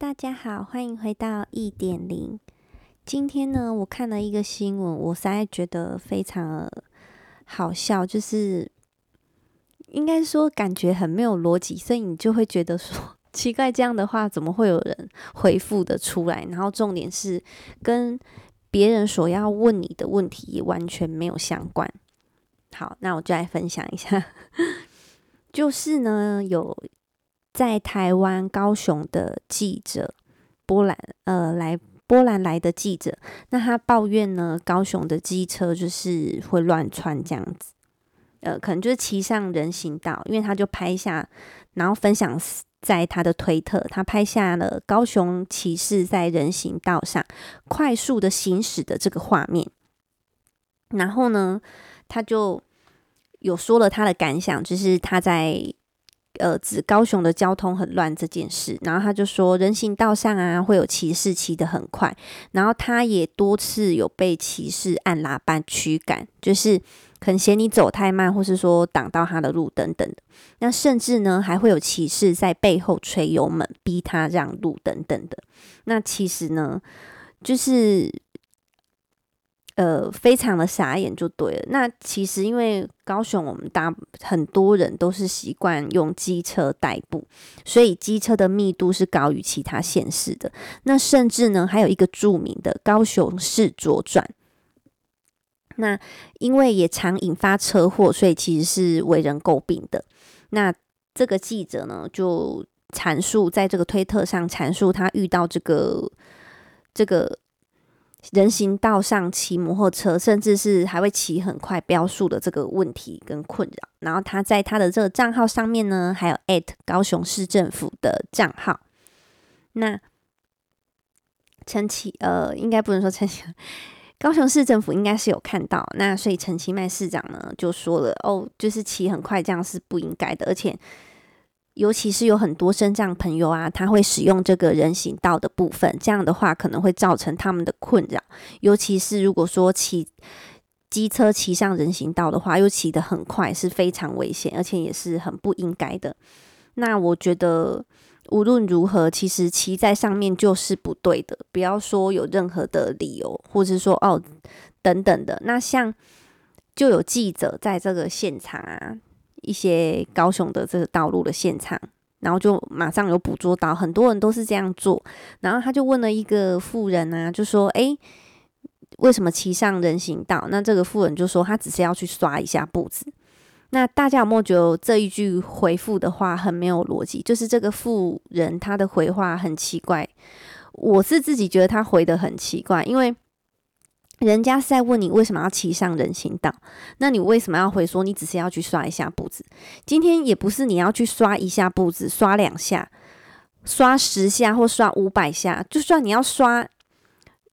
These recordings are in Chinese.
大家好，欢迎回到一点零。今天呢，我看了一个新闻，我实在觉得非常好笑，就是应该说感觉很没有逻辑，所以你就会觉得说奇怪，这样的话怎么会有人回复的出来？然后重点是跟别人所要问你的问题完全没有相关。好，那我就来分享一下，就是呢有。在台湾高雄的记者波兰，呃，来波兰来的记者，那他抱怨呢，高雄的机车就是会乱窜这样子，呃，可能就是骑上人行道，因为他就拍下，然后分享在他的推特，他拍下了高雄骑士在人行道上快速的行驶的这个画面，然后呢，他就有说了他的感想，就是他在。呃，指高雄的交通很乱这件事，然后他就说，人行道上啊会有骑士骑得很快，然后他也多次有被骑士按喇叭驱赶，就是可能嫌你走太慢，或是说挡到他的路等等。那甚至呢，还会有骑士在背后吹油门，逼他让路等等的。那其实呢，就是。呃，非常的傻眼就对了。那其实因为高雄，我们大很多人都是习惯用机车代步，所以机车的密度是高于其他县市的。那甚至呢，还有一个著名的高雄市左转。那因为也常引发车祸，所以其实是为人诟病的。那这个记者呢，就阐述在这个推特上阐述他遇到这个这个。人行道上骑摩托车，甚至是还会骑很快飙速的这个问题跟困扰。然后他在他的这个账号上面呢，还有 at 高雄市政府的账号。那陈其呃，应该不能说陈其，高雄市政府应该是有看到。那所以陈其迈市长呢就说了，哦，就是骑很快这样是不应该的，而且。尤其是有很多身障朋友啊，他会使用这个人行道的部分，这样的话可能会造成他们的困扰。尤其是如果说骑机车骑上人行道的话，又骑得很快，是非常危险，而且也是很不应该的。那我觉得无论如何，其实骑在上面就是不对的，不要说有任何的理由，或者说哦等等的。那像就有记者在这个现场啊。一些高雄的这个道路的现场，然后就马上有捕捉到，很多人都是这样做。然后他就问了一个妇人啊，就说：“诶，为什么骑上人行道？”那这个妇人就说：“他只是要去刷一下步子。”那大家有没有觉得这一句回复的话很没有逻辑？就是这个妇人他的回话很奇怪，我是自己觉得他回得很奇怪，因为。人家是在问你为什么要骑上人行道，那你为什么要回说你只是要去刷一下步子？今天也不是你要去刷一下步子，刷两下，刷十下或刷五百下，就算你要刷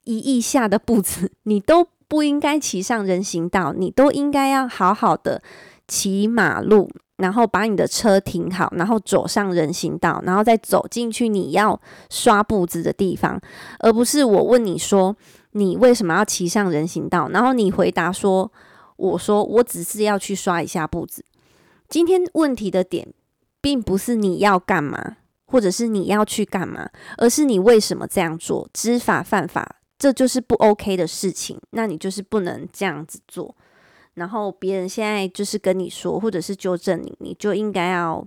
一亿下的步子，你都不应该骑上人行道，你都应该要好好的骑马路，然后把你的车停好，然后走上人行道，然后再走进去你要刷步子的地方，而不是我问你说。你为什么要骑上人行道？然后你回答说：“我说我只是要去刷一下步子。”今天问题的点，并不是你要干嘛，或者是你要去干嘛，而是你为什么这样做？知法犯法，这就是不 OK 的事情。那你就是不能这样子做。然后别人现在就是跟你说，或者是纠正你，你就应该要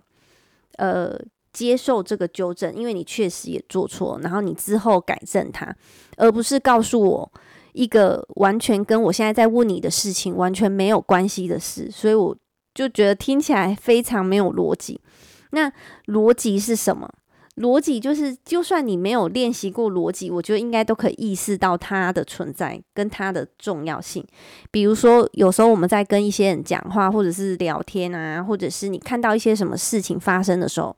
呃。接受这个纠正，因为你确实也做错，然后你之后改正它，而不是告诉我一个完全跟我现在在问你的事情完全没有关系的事，所以我就觉得听起来非常没有逻辑。那逻辑是什么？逻辑就是，就算你没有练习过逻辑，我觉得应该都可以意识到它的存在跟它的重要性。比如说，有时候我们在跟一些人讲话，或者是聊天啊，或者是你看到一些什么事情发生的时候。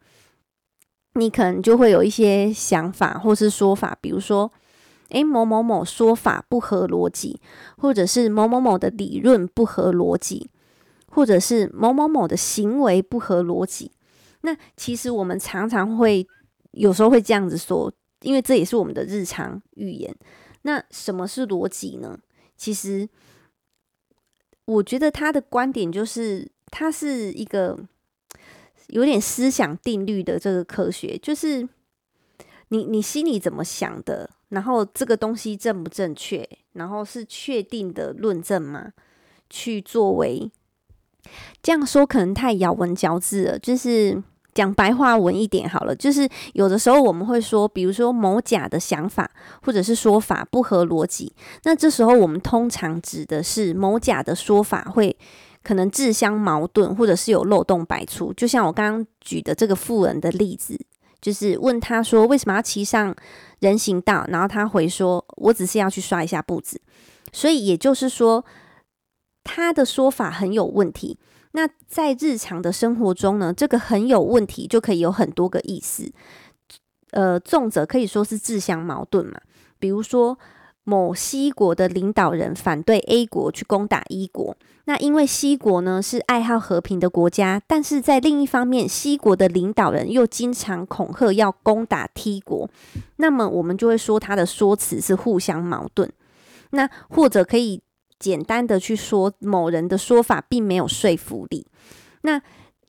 你可能就会有一些想法或是说法，比如说，诶，某某某说法不合逻辑，或者是某某某的理论不合逻辑，或者是某某某的行为不合逻辑。那其实我们常常会有时候会这样子说，因为这也是我们的日常语言。那什么是逻辑呢？其实我觉得他的观点就是，它是一个。有点思想定律的这个科学，就是你你心里怎么想的？然后这个东西正不正确？然后是确定的论证吗？去作为这样说可能太咬文嚼字了，就是讲白话文一点好了。就是有的时候我们会说，比如说某甲的想法或者是说法不合逻辑，那这时候我们通常指的是某甲的说法会可能自相矛盾，或者是有漏洞百出。就像我刚刚举的这个富人的例子。就是问他说为什么要骑上人行道，然后他回说：“我只是要去刷一下步子。”所以也就是说，他的说法很有问题。那在日常的生活中呢，这个很有问题就可以有很多个意思。呃，重则可以说是自相矛盾嘛。比如说，某 C 国的领导人反对 A 国去攻打 E 国。那因为 C 国呢是爱好和平的国家，但是在另一方面，C 国的领导人又经常恐吓要攻打 T 国，那么我们就会说他的说辞是互相矛盾。那或者可以简单的去说，某人的说法并没有说服力。那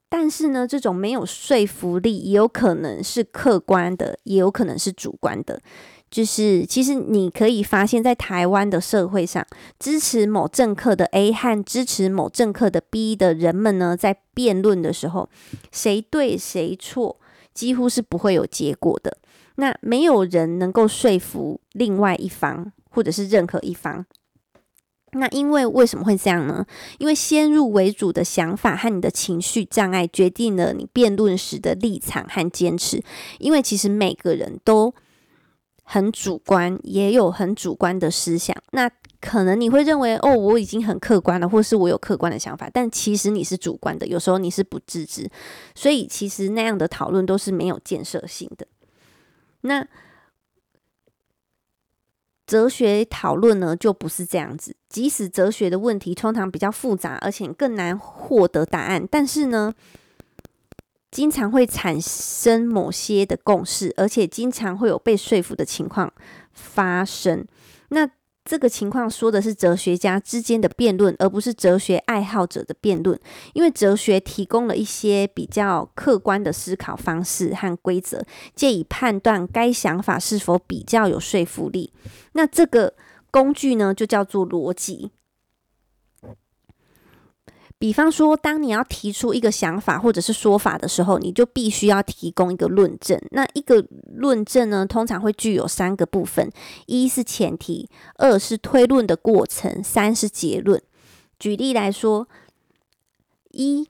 但是呢，这种没有说服力也有可能是客观的，也有可能是主观的。就是，其实你可以发现，在台湾的社会上，支持某政客的 A 和支持某政客的 B 的人们呢，在辩论的时候，谁对谁错，几乎是不会有结果的。那没有人能够说服另外一方，或者是任何一方。那因为为什么会这样呢？因为先入为主的想法和你的情绪障碍，决定了你辩论时的立场和坚持。因为其实每个人都。很主观，也有很主观的思想。那可能你会认为，哦，我已经很客观了，或是我有客观的想法，但其实你是主观的。有时候你是不自知，所以其实那样的讨论都是没有建设性的。那哲学讨论呢，就不是这样子。即使哲学的问题通常比较复杂，而且更难获得答案，但是呢，经常会产生某些的共识，而且经常会有被说服的情况发生。那这个情况说的是哲学家之间的辩论，而不是哲学爱好者的辩论。因为哲学提供了一些比较客观的思考方式和规则，借以判断该想法是否比较有说服力。那这个工具呢，就叫做逻辑。比方说，当你要提出一个想法或者是说法的时候，你就必须要提供一个论证。那一个论证呢，通常会具有三个部分：一是前提，二是推论的过程，三是结论。举例来说，一，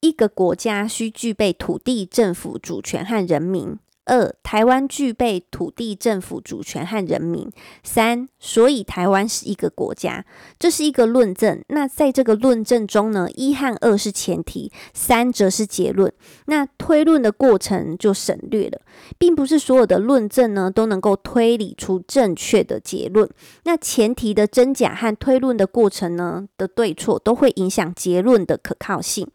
一个国家需具备土地、政府、主权和人民。二，台湾具备土地、政府、主权和人民。三，所以台湾是一个国家，这是一个论证。那在这个论证中呢，一和二是前提，三则是结论。那推论的过程就省略了，并不是所有的论证呢都能够推理出正确的结论。那前提的真假和推论的过程呢的对错，都会影响结论的可靠性。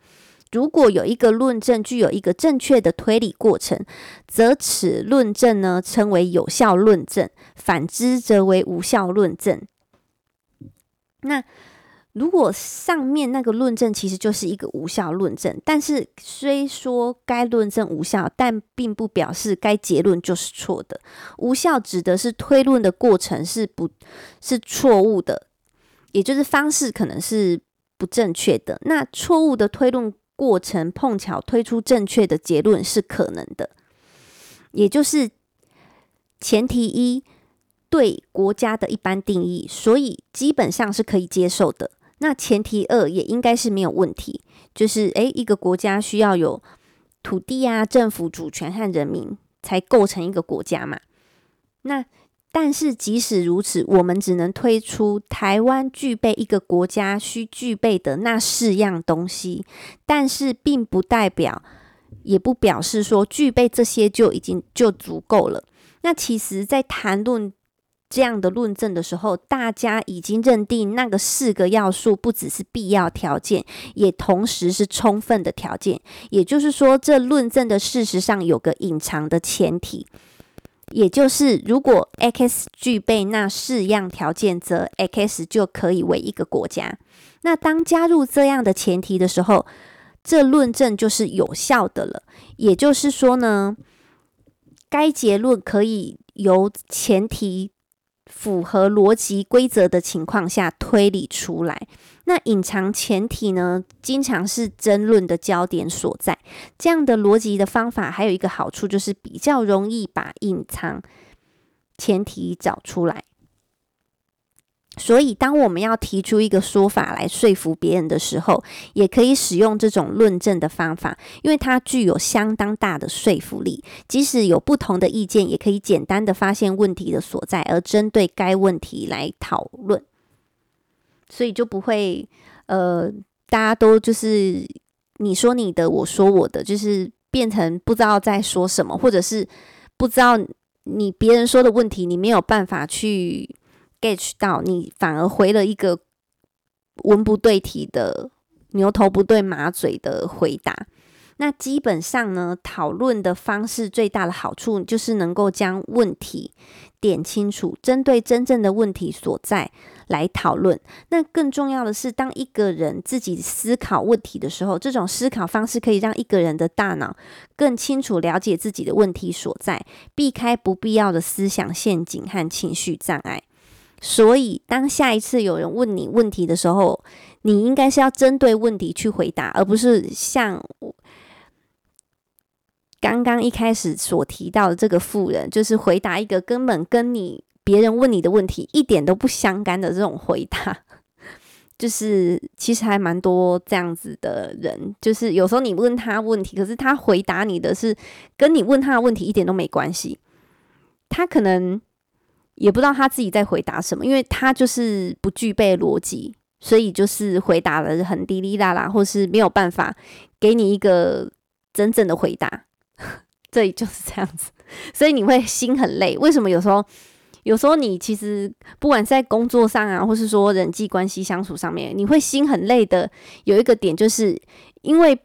如果有一个论证具有一个正确的推理过程，则此论证呢称为有效论证；反之则为无效论证。那如果上面那个论证其实就是一个无效论证，但是虽说该论证无效，但并不表示该结论就是错的。无效指的是推论的过程是不，是错误的，也就是方式可能是不正确的。那错误的推论。过程碰巧推出正确的结论是可能的，也就是前提一对国家的一般定义，所以基本上是可以接受的。那前提二也应该是没有问题，就是诶，一个国家需要有土地啊、政府主权和人民才构成一个国家嘛。那但是即使如此，我们只能推出台湾具备一个国家需具备的那四样东西，但是并不代表，也不表示说具备这些就已经就足够了。那其实，在谈论这样的论证的时候，大家已经认定那个四个要素不只是必要条件，也同时是充分的条件。也就是说，这论证的事实上有个隐藏的前提。也就是，如果 X 具备那四样条件，则 X 就可以为一个国家。那当加入这样的前提的时候，这论证就是有效的了。也就是说呢，该结论可以由前提符合逻辑规则的情况下推理出来。那隐藏前提呢，经常是争论的焦点所在。这样的逻辑的方法还有一个好处，就是比较容易把隐藏前提找出来。所以，当我们要提出一个说法来说服别人的时候，也可以使用这种论证的方法，因为它具有相当大的说服力。即使有不同的意见，也可以简单的发现问题的所在，而针对该问题来讨论。所以就不会，呃，大家都就是你说你的，我说我的，就是变成不知道在说什么，或者是不知道你别人说的问题，你没有办法去。Get 到你反而回了一个文不对题的牛头不对马嘴的回答。那基本上呢，讨论的方式最大的好处就是能够将问题点清楚，针对真正的问题所在来讨论。那更重要的是，当一个人自己思考问题的时候，这种思考方式可以让一个人的大脑更清楚了解自己的问题所在，避开不必要的思想陷阱和情绪障碍。所以，当下一次有人问你问题的时候，你应该是要针对问题去回答，而不是像刚刚一开始所提到的这个富人，就是回答一个根本跟你别人问你的问题一点都不相干的这种回答。就是其实还蛮多这样子的人，就是有时候你问他问题，可是他回答你的是跟你问他的问题一点都没关系，他可能。也不知道他自己在回答什么，因为他就是不具备逻辑，所以就是回答了很滴滴答答，或是没有办法给你一个真正的回答。这里就是这样子，所以你会心很累。为什么有时候，有时候你其实不管在工作上啊，或是说人际关系相处上面，你会心很累的。有一个点，就是因为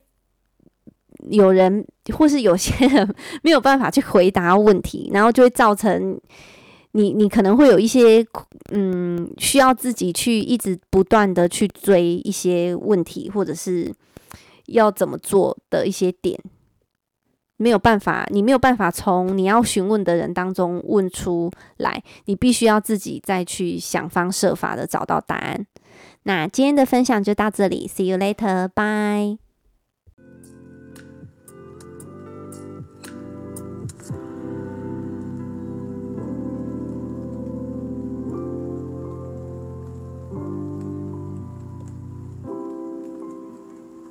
有人或是有些人 没有办法去回答问题，然后就会造成。你你可能会有一些嗯，需要自己去一直不断的去追一些问题，或者是要怎么做的一些点，没有办法，你没有办法从你要询问的人当中问出来，你必须要自己再去想方设法的找到答案。那今天的分享就到这里，See you later，bye。